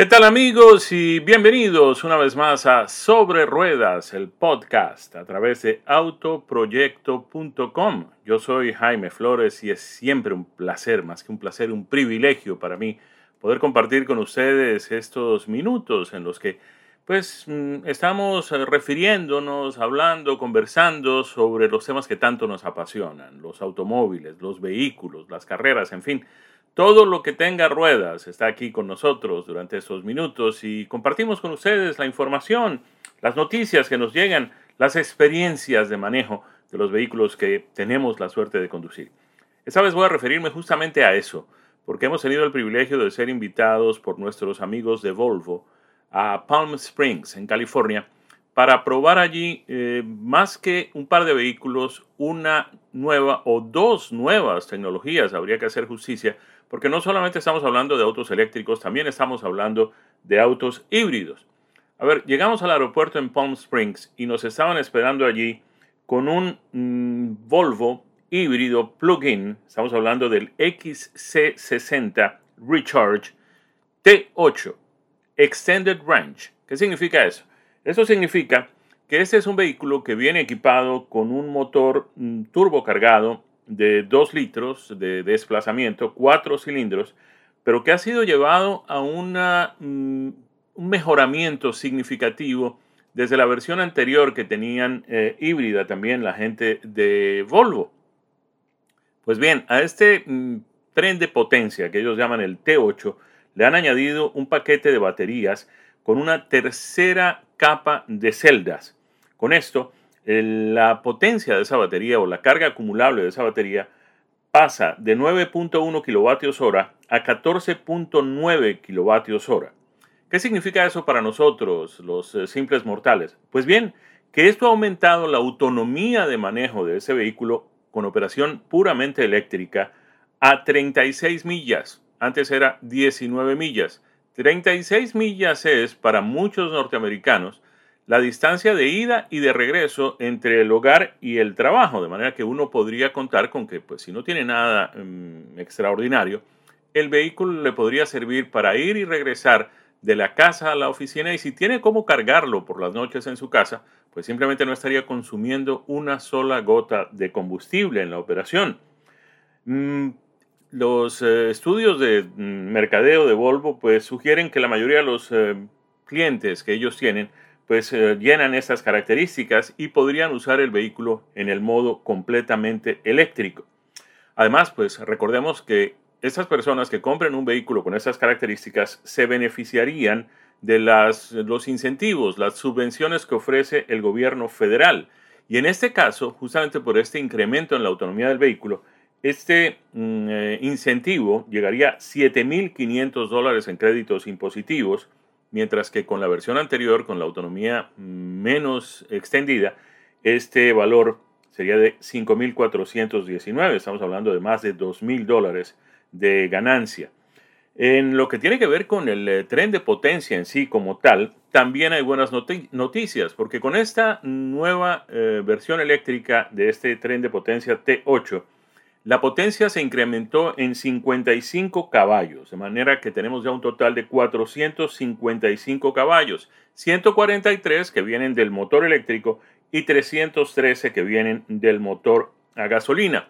¿Qué tal amigos y bienvenidos una vez más a Sobre Ruedas, el podcast a través de autoproyecto.com. Yo soy Jaime Flores y es siempre un placer, más que un placer, un privilegio para mí poder compartir con ustedes estos minutos en los que pues mm, estamos eh, refiriéndonos, hablando, conversando sobre los temas que tanto nos apasionan, los automóviles, los vehículos, las carreras, en fin, todo lo que tenga ruedas está aquí con nosotros durante estos minutos y compartimos con ustedes la información, las noticias que nos llegan, las experiencias de manejo de los vehículos que tenemos la suerte de conducir. Esta vez voy a referirme justamente a eso, porque hemos tenido el privilegio de ser invitados por nuestros amigos de Volvo a Palm Springs, en California, para probar allí eh, más que un par de vehículos, una nueva o dos nuevas tecnologías, habría que hacer justicia, porque no solamente estamos hablando de autos eléctricos, también estamos hablando de autos híbridos. A ver, llegamos al aeropuerto en Palm Springs y nos estaban esperando allí con un mm, Volvo híbrido plug-in, estamos hablando del XC60 Recharge T8 Extended Range. ¿Qué significa eso? Eso significa que este es un vehículo que viene equipado con un motor mm, turbo cargado de 2 litros de desplazamiento, 4 cilindros, pero que ha sido llevado a mm, un mejoramiento significativo desde la versión anterior que tenían eh, híbrida también la gente de Volvo. Pues bien, a este mm, tren de potencia que ellos llaman el T8, le han añadido un paquete de baterías con una tercera capa de celdas. Con esto, la potencia de esa batería o la carga acumulable de esa batería pasa de 9.1 kilovatios hora a 14.9 kilovatios hora. ¿Qué significa eso para nosotros, los eh, simples mortales? Pues bien, que esto ha aumentado la autonomía de manejo de ese vehículo con operación puramente eléctrica a 36 millas antes era 19 millas. 36 millas es, para muchos norteamericanos, la distancia de ida y de regreso entre el hogar y el trabajo, de manera que uno podría contar con que, pues si no tiene nada mm, extraordinario, el vehículo le podría servir para ir y regresar de la casa a la oficina y si tiene cómo cargarlo por las noches en su casa, pues simplemente no estaría consumiendo una sola gota de combustible en la operación. Mm, los eh, estudios de mm, mercadeo de Volvo pues sugieren que la mayoría de los eh, clientes que ellos tienen pues eh, llenan estas características y podrían usar el vehículo en el modo completamente eléctrico. Además, pues recordemos que estas personas que compren un vehículo con estas características se beneficiarían de las, los incentivos, las subvenciones que ofrece el gobierno federal. Y en este caso, justamente por este incremento en la autonomía del vehículo, este mm, eh, incentivo llegaría a 7.500 dólares en créditos impositivos, mientras que con la versión anterior, con la autonomía menos extendida, este valor sería de 5.419. Estamos hablando de más de 2.000 dólares de ganancia. En lo que tiene que ver con el eh, tren de potencia en sí como tal, también hay buenas noticias, porque con esta nueva eh, versión eléctrica de este tren de potencia T8, la potencia se incrementó en 55 caballos, de manera que tenemos ya un total de 455 caballos, 143 que vienen del motor eléctrico y 313 que vienen del motor a gasolina.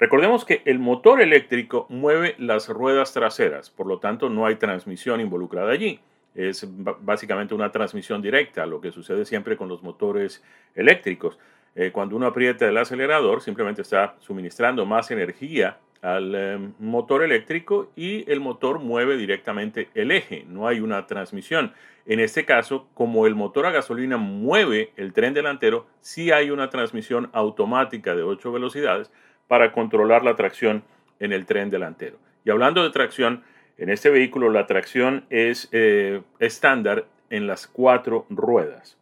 Recordemos que el motor eléctrico mueve las ruedas traseras, por lo tanto no hay transmisión involucrada allí. Es básicamente una transmisión directa, lo que sucede siempre con los motores eléctricos. Eh, cuando uno aprieta el acelerador, simplemente está suministrando más energía al eh, motor eléctrico y el motor mueve directamente el eje, no hay una transmisión. En este caso, como el motor a gasolina mueve el tren delantero, sí hay una transmisión automática de 8 velocidades para controlar la tracción en el tren delantero. Y hablando de tracción, en este vehículo la tracción es eh, estándar en las cuatro ruedas.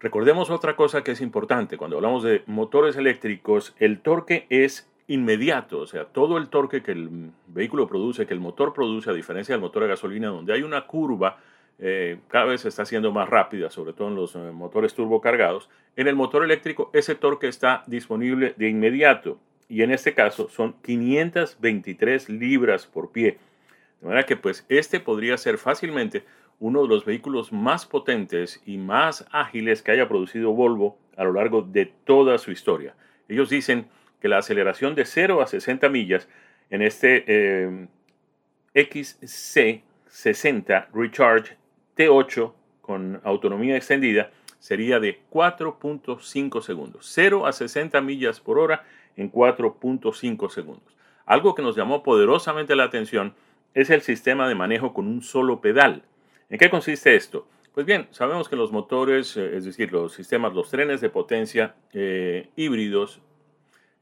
Recordemos otra cosa que es importante. Cuando hablamos de motores eléctricos, el torque es inmediato, o sea, todo el torque que el vehículo produce, que el motor produce, a diferencia del motor a gasolina, donde hay una curva, eh, cada vez se está haciendo más rápida, sobre todo en los eh, motores turbocargados. En el motor eléctrico, ese torque está disponible de inmediato y en este caso son 523 libras por pie. De manera que pues este podría ser fácilmente uno de los vehículos más potentes y más ágiles que haya producido Volvo a lo largo de toda su historia. Ellos dicen que la aceleración de 0 a 60 millas en este eh, XC60 Recharge T8 con autonomía extendida sería de 4.5 segundos. 0 a 60 millas por hora en 4.5 segundos. Algo que nos llamó poderosamente la atención es el sistema de manejo con un solo pedal. ¿En qué consiste esto? Pues bien, sabemos que los motores, eh, es decir, los sistemas, los trenes de potencia eh, híbridos,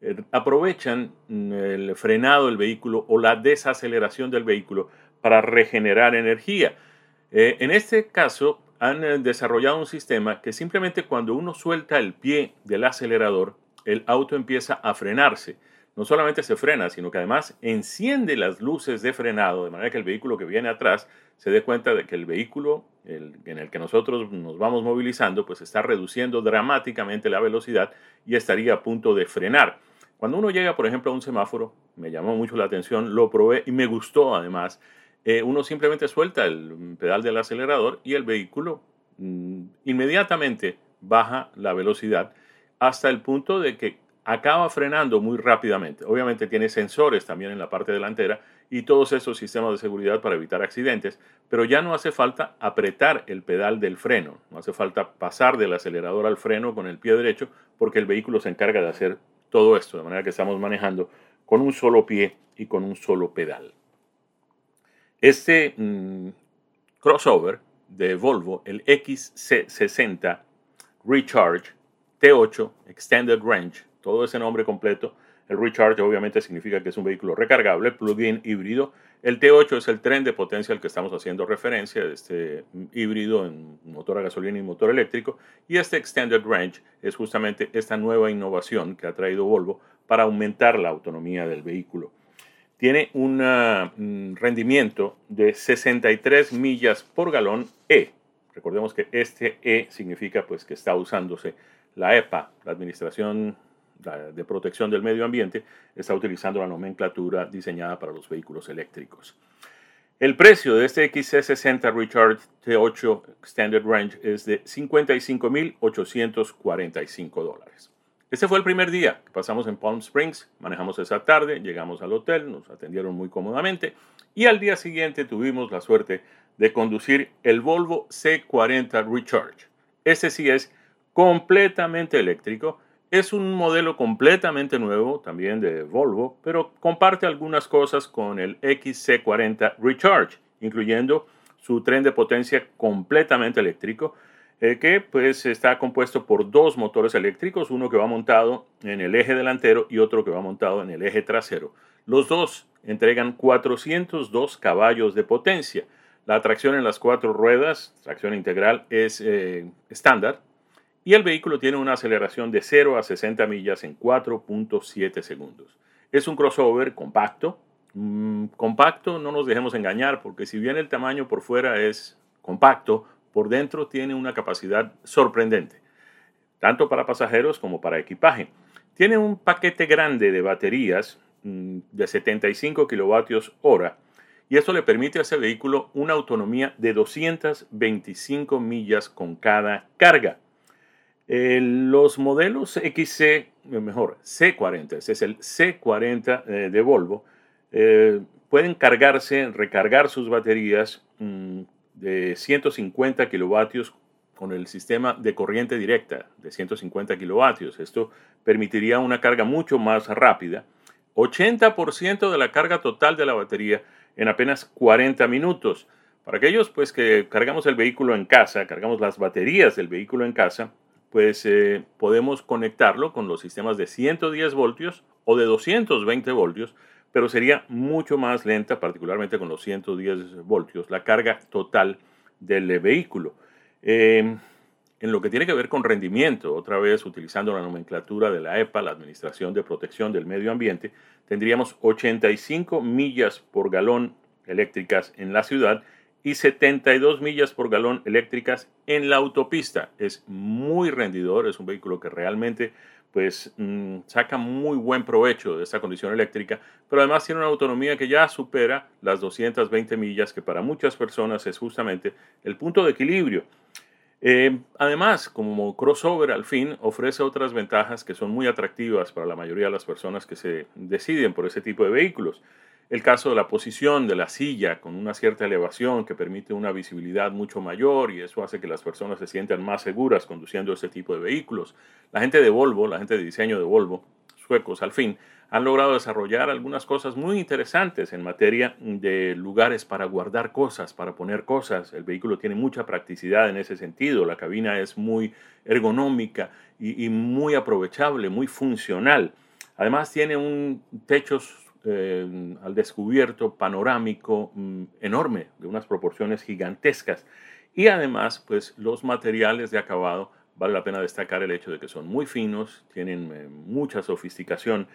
eh, aprovechan mm, el frenado del vehículo o la desaceleración del vehículo para regenerar energía. en este caso, han desarrollado un sistema que simplemente cuando uno suelta el pie del acelerador, el auto empieza a frenarse no solamente se frena, sino que además enciende las luces de frenado, de manera que el vehículo que viene atrás se dé cuenta de que el vehículo en el que nosotros nos vamos movilizando, pues está reduciendo dramáticamente la velocidad y estaría a punto de frenar. Cuando uno llega, por ejemplo, a un semáforo, me llamó mucho la atención, lo probé y me gustó además, eh, uno simplemente suelta el pedal del acelerador y el vehículo mm, inmediatamente baja la velocidad hasta el punto de que acaba frenando muy rápidamente. Obviamente tiene sensores también en la parte delantera y todos esos sistemas de seguridad para evitar accidentes, pero ya no hace falta apretar el pedal del freno, no hace falta pasar del acelerador al freno con el pie derecho porque el vehículo se encarga de hacer todo esto, de manera que estamos manejando con un solo pie y con un solo pedal. Este mm, crossover de Volvo, el XC60 Recharge T8 Extended Range, todo ese nombre completo. El Recharge obviamente significa que es un vehículo recargable, plug-in híbrido. El T8 es el tren de potencia al que estamos haciendo referencia, este híbrido en motor a gasolina y motor eléctrico. Y este Extended Range es justamente esta nueva innovación que ha traído Volvo para aumentar la autonomía del vehículo. Tiene un mm, rendimiento de 63 millas por galón E. Recordemos que este E significa pues que está usándose la EPA, la Administración de Protección del Medio Ambiente está utilizando la nomenclatura diseñada para los vehículos eléctricos. El precio de este XC60 Recharge T8 Extended Range es de 55.845 dólares. Este fue el primer día que pasamos en Palm Springs, manejamos esa tarde, llegamos al hotel, nos atendieron muy cómodamente y al día siguiente tuvimos la suerte de conducir el Volvo C40 Recharge. Este sí es completamente eléctrico es un modelo completamente nuevo, también de Volvo, pero comparte algunas cosas con el XC40 Recharge, incluyendo su tren de potencia completamente eléctrico, eh, que pues está compuesto por dos motores eléctricos, uno que va montado en el eje delantero y otro que va montado en el eje trasero. Los dos entregan 402 caballos de potencia. La tracción en las cuatro ruedas, tracción integral, es eh, estándar, y el vehículo tiene una aceleración de 0 a 60 millas en 4.7 segundos. Es un crossover compacto. Mm, compacto, no nos dejemos engañar, porque si bien el tamaño por fuera es compacto, por dentro tiene una capacidad sorprendente, tanto para pasajeros como para equipaje. Tiene un paquete grande de baterías mm, de 75 kilovatios hora y esto le permite a ese vehículo una autonomía de 225 millas con cada carga. Eh, los modelos XC, eh, mejor, C40, ese es el C40 eh, de Volvo, pueden cargarse, recargar sus baterías mm, de 150 kilovatios con el sistema de corriente directa de 150 kilovatios. Esto permitiría una carga mucho más rápida. 80% de la carga total de la batería en apenas 40 minutos. Para aquellos pues que cargamos el vehículo en casa, cargamos las baterías del vehículo en casa, pues eh, podemos conectarlo con los sistemas de 110 voltios o de 220 voltios, pero sería mucho más lenta, particularmente con los 110 voltios, la carga total del vehículo. Em, en lo que tiene que ver con rendimiento, otra vez utilizando la nomenclatura de la EPA, la Administración de Protección del Medio Ambiente, tendríamos 85 millas por galón eléctricas en la ciudad y 72 millas por galón eléctricas en la autopista. Es muy rendidor, es un vehículo que realmente pues mm, saca muy buen provecho de esta condición eléctrica, pero además tiene una autonomía que ya supera las 220 millas, que para muchas personas es justamente el punto de equilibrio. Eh, además, como crossover al fin, ofrece otras ventajas que son muy atractivas para la mayoría de las personas que se deciden por ese tipo de vehículos. El caso de la posición de la silla con una cierta elevación que permite una visibilidad mucho mayor y eso hace que las personas se sientan más seguras conduciendo este tipo de vehículos. La gente de Volvo, la gente de diseño de Volvo, suecos al fin, han logrado desarrollar algunas cosas muy interesantes en materia de lugares para guardar cosas, para poner cosas. El vehículo tiene mucha practicidad en ese sentido, la cabina es muy ergonómica y, muy aprovechable, muy funcional. Además tiene un techo eh, al descubierto panorámico mm, enorme, de unas proporciones gigantescas. Y además, pues los materiales de acabado, vale la pena destacar el hecho de que son muy finos, tienen eh, mucha sofisticación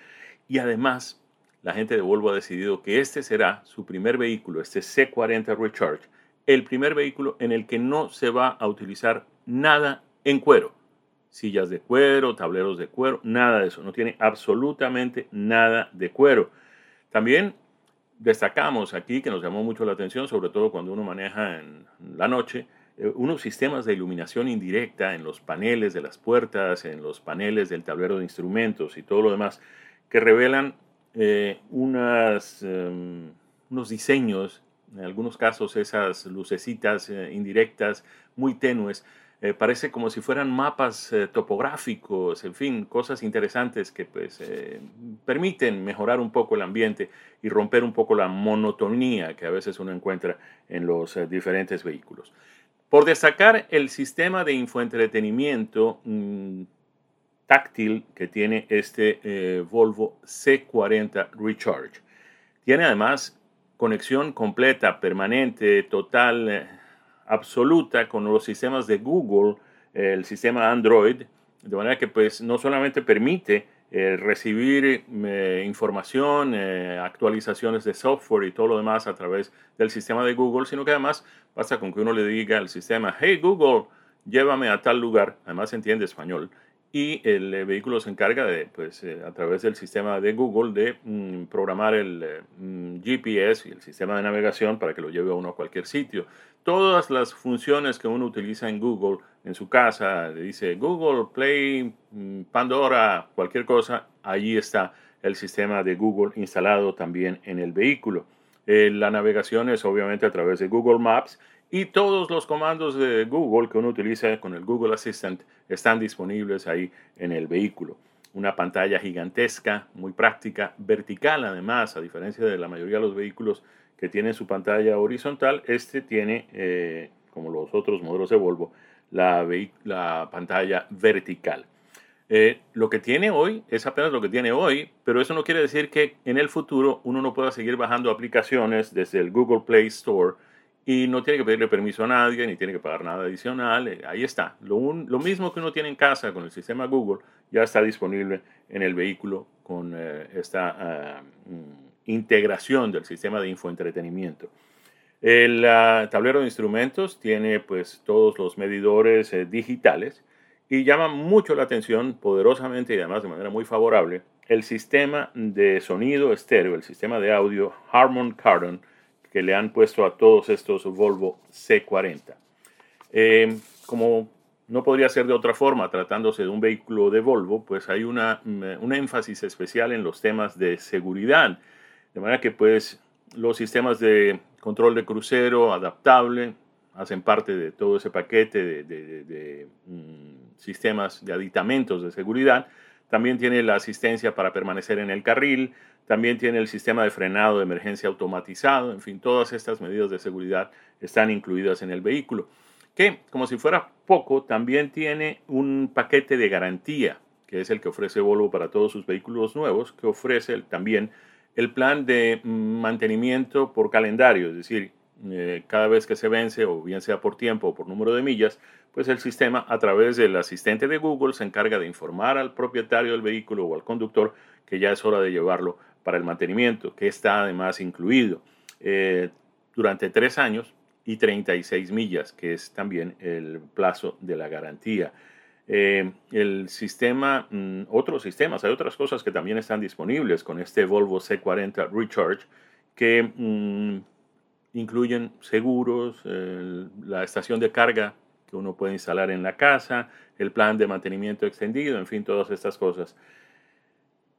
y además la gente de Volvo ha decidido que este será su primer vehículo, este C40 Recharge, el primer vehículo en el que no se va a utilizar nada en cuero. Sillas de cuero, tableros de cuero, nada de eso. No tiene absolutamente nada de cuero. También destacamos aquí que nos llamó mucho la atención, sobre todo cuando uno maneja en la noche, eh, unos sistemas de iluminación indirecta en los paneles de las puertas, en los paneles del tablero de instrumentos y todo lo demás, que revelan eh, em, unos diseños, en algunos casos esas lucecitas eh, indirectas muy tenues, eh, parece como si fueran mapas eh, topográficos, en fin, cosas interesantes que pues eh, permiten mejorar un poco el ambiente y romper un poco la monotonía que a veces uno encuentra en los diferentes vehículos. Por destacar el sistema de infoentretenimiento mm, táctil que tiene este Volvo C40 Recharge. Tiene además conexión completa, permanente, total absoluta con los sistemas de Google, el sistema Android, de manera que pues no solamente permite eh, recibir eh, información, eh, actualizaciones de software y todo lo demás a través del sistema de Google, sino que además basta con que uno le diga al sistema, hey Google, llévame a tal lugar, además entiende español, y el eh, vehículo se encarga de, pues, eh, a través del sistema de Google, de mm, programar el eh, mm, GPS y el sistema de navegación para que lo lleve a uno a cualquier sitio. Todas las funciones que uno utiliza en Google, en su casa, dice Google, Play, mm, Pandora, cualquier cosa, allí está el sistema de Google instalado también en el vehículo. la navegación es obviamente a través de Google Maps y todos los comandos de Google que uno utiliza con el Google Assistant están disponibles ahí en el vehículo. Una pantalla gigantesca, muy práctica, vertical además, a diferencia de la mayoría de los vehículos que tienen su pantalla horizontal, este tiene, eh, como los otros modelos de Volvo, la, la pantalla vertical. Eh, lo que tiene hoy es apenas lo que tiene hoy, pero eso no quiere decir que en el futuro uno no pueda seguir bajando aplicaciones desde el Google Play Store y no tiene que pedirle permiso a nadie, ni tiene que pagar nada adicional. Eh, ahí está. Lo, lo, mismo que uno tiene en casa con el sistema Google, ya está disponible en el vehículo con eh, esta mm, integración del sistema de infoentretenimiento. El ah, tablero de instrumentos tiene pues todos los medidores eh, digitales y llama mucho la atención poderosamente y además de manera muy favorable el sistema de sonido estéreo, el sistema de audio Harman Kardon que le han puesto a todos estos Volvo C40. Eh, como no podría ser de otra forma, tratándose de un vehículo de Volvo, pues hay una, mm, un énfasis especial en los temas de seguridad. De manera que pues los sistemas de control de crucero adaptable hacen parte de todo ese paquete de, mm, sistemas de aditamentos de seguridad. También tiene la asistencia para permanecer en el carril, también tiene el sistema de frenado de emergencia automatizado, en fin, todas estas medidas de seguridad están incluidas en el vehículo, que como si fuera poco, también tiene un paquete de garantía, que es el que ofrece Volvo para todos sus vehículos nuevos, que ofrece también el plan de mantenimiento por calendario, es decir, eh, cada vez que se vence, o bien sea por tiempo o por número de millas, pues el sistema a través del asistente de Google se encarga de informar al propietario del vehículo o al conductor que ya es hora de llevarlo para el mantenimiento, que está además incluido eh, durante tres años y 36 millas, que es también el plazo de la garantía. Eh, el sistema, mm, otros sistemas, hay otras cosas que también están disponibles con este Volvo C40 Recharge que mm, incluyen seguros, la estación de carga que uno puede instalar en la casa, el plan de mantenimiento extendido, en fin, todas estas cosas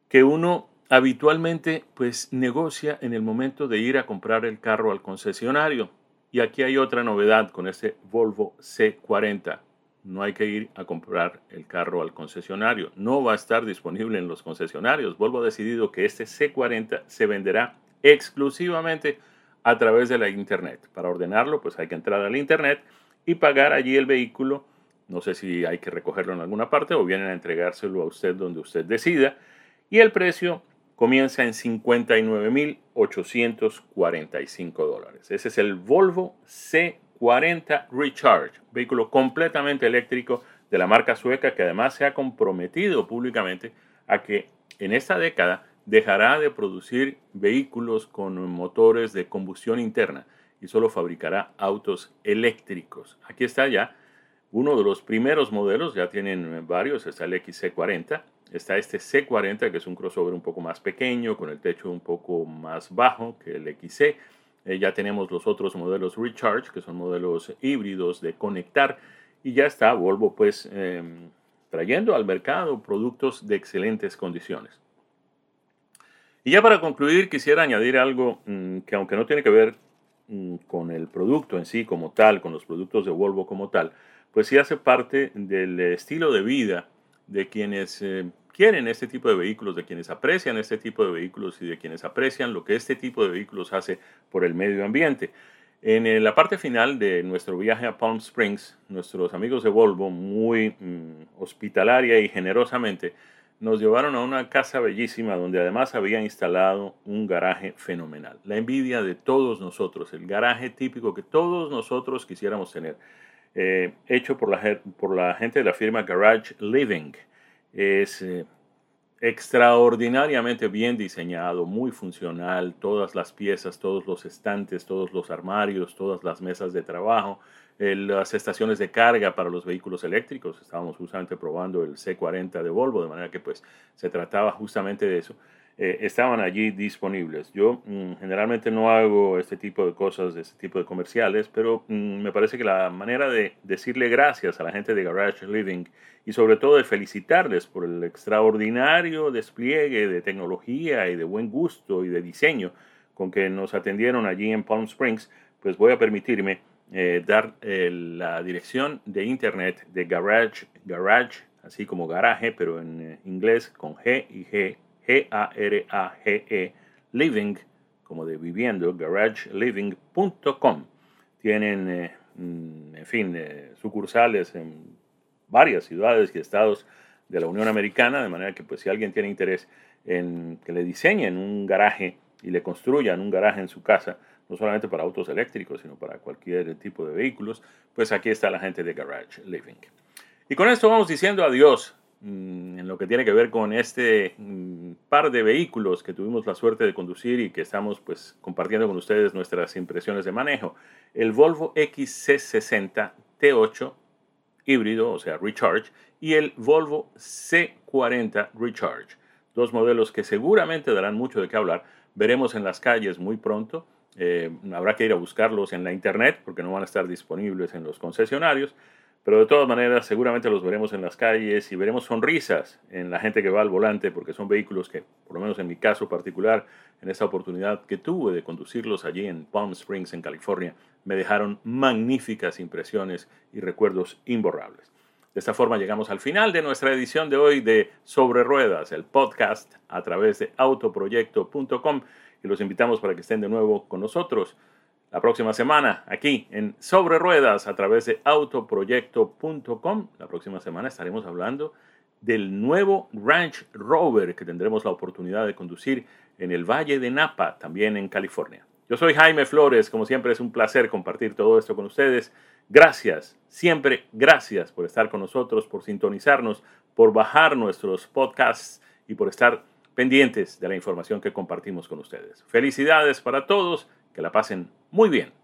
que uno habitualmente pues negocia en el momento de ir a comprar el carro al concesionario. Y aquí hay otra novedad con este Volvo C40. No hay que ir a comprar el carro al concesionario. No va a estar disponible en los concesionarios. Volvo ha decidido que este C40 se venderá exclusivamente a través de la Internet. Para ordenarlo, pues hay que entrar al Internet y pagar allí el vehículo. No sé si hay que recogerlo en alguna parte o vienen a entregárselo a usted donde usted decida. Y el precio comienza en 59.845 dólares. Ese es el Volvo C40 Recharge, vehículo completamente eléctrico de la marca sueca que además se ha comprometido públicamente a que en esta década dejará de producir vehículos con motores de combustión interna y solo fabricará autos eléctricos. Aquí está ya uno de los primeros modelos, ya tienen varios, está el XC40, está este C40 que es un crossover un poco más pequeño, con el techo un poco más bajo que el XC. Eh, ya tenemos los otros modelos Recharge, que son modelos híbridos de conectar, y ya está Volvo pues em, trayendo al mercado productos de excelentes condiciones. Y ya para concluir quisiera añadir algo mm, que aunque no tiene que ver Mm, con el producto en sí como tal, con los productos de Volvo como tal, pues sí hace parte del estilo de vida de quienes eh, quieren este tipo de vehículos, de quienes aprecian este tipo de vehículos y de quienes aprecian lo que este tipo de vehículos hace por el medio ambiente. En eh, la parte final de nuestro viaje a Palm Springs, nuestros amigos de Volvo, muy mm, hospitalaria y generosamente, nos llevaron a una casa bellísima donde además había instalado un garaje fenomenal. La envidia de todos nosotros, el garaje típico que todos nosotros quisiéramos tener, eh, hecho por la, gente de la firma Garage Living. Es eh, extraordinariamente bien diseñado, muy funcional, todas las piezas, todos los estantes, todos los armarios, todas las mesas de trabajo, las estaciones de carga para los vehículos eléctricos. Estábamos justamente probando el C40 de Volvo, de manera que pues se trataba justamente de eso. Eh, estaban allí disponibles. Yo mm, generalmente no hago este tipo de cosas, este tipo de comerciales, pero mm, me parece que la manera de decirle gracias a la gente de Garage Living y sobre todo de felicitarles por el extraordinario despliegue de tecnología y de buen gusto y de diseño con que nos atendieron allí en Palm Springs, pues voy a permitirme eh, dar eh, la dirección de internet de Garage, Garage, así como garaje, pero en eh, inglés con G y G, G-A-R-A-G-E, living, como de viviendo, garageliving.com. Tienen, mm, en fin, sucursales en varias ciudades y estados de la Unión Americana, de manera que pues si alguien tiene interés en que le diseñen un garaje y le construyan un garaje en su casa, no solamente para autos eléctricos, sino para cualquier tipo de vehículos, pues aquí está la gente de Garage Living. Y con esto vamos diciendo adiós mm, en lo que tiene que ver con este mm, par de vehículos que tuvimos la suerte de conducir y que estamos pues compartiendo con ustedes nuestras impresiones de manejo. El Volvo XC60 T8 híbrido, o sea, Recharge, y el Volvo C40 Recharge. Dos modelos que seguramente darán mucho de qué hablar. Veremos en las calles muy pronto eh, habrá que ir a buscarlos en la internet porque no van a estar disponibles en los concesionarios, pero de todas maneras seguramente los veremos en las calles y veremos sonrisas en la gente que va al volante porque son vehículos que, por lo menos en mi caso particular, en esta oportunidad que tuve de conducirlos allí en Palm Springs, en California, me dejaron magníficas impresiones y recuerdos imborrables. De esta forma llegamos al final de nuestra edición de hoy de Sobre Ruedas, el podcast a través de autoproyecto.com y los invitamos para que estén de nuevo con nosotros la próxima semana aquí en Sobre Ruedas a través de autoproyecto.com. La próxima semana estaremos hablando del nuevo Ranch Rover que tendremos la oportunidad de conducir en el Valle de Napa, también en California. Yo soy Jaime Flores, como siempre es un placer compartir todo esto con ustedes. Gracias, siempre gracias por estar con nosotros, por sintonizarnos, por bajar nuestros podcasts y por estar pendientes de la información que compartimos con ustedes. Felicidades para todos, que la pasen muy bien.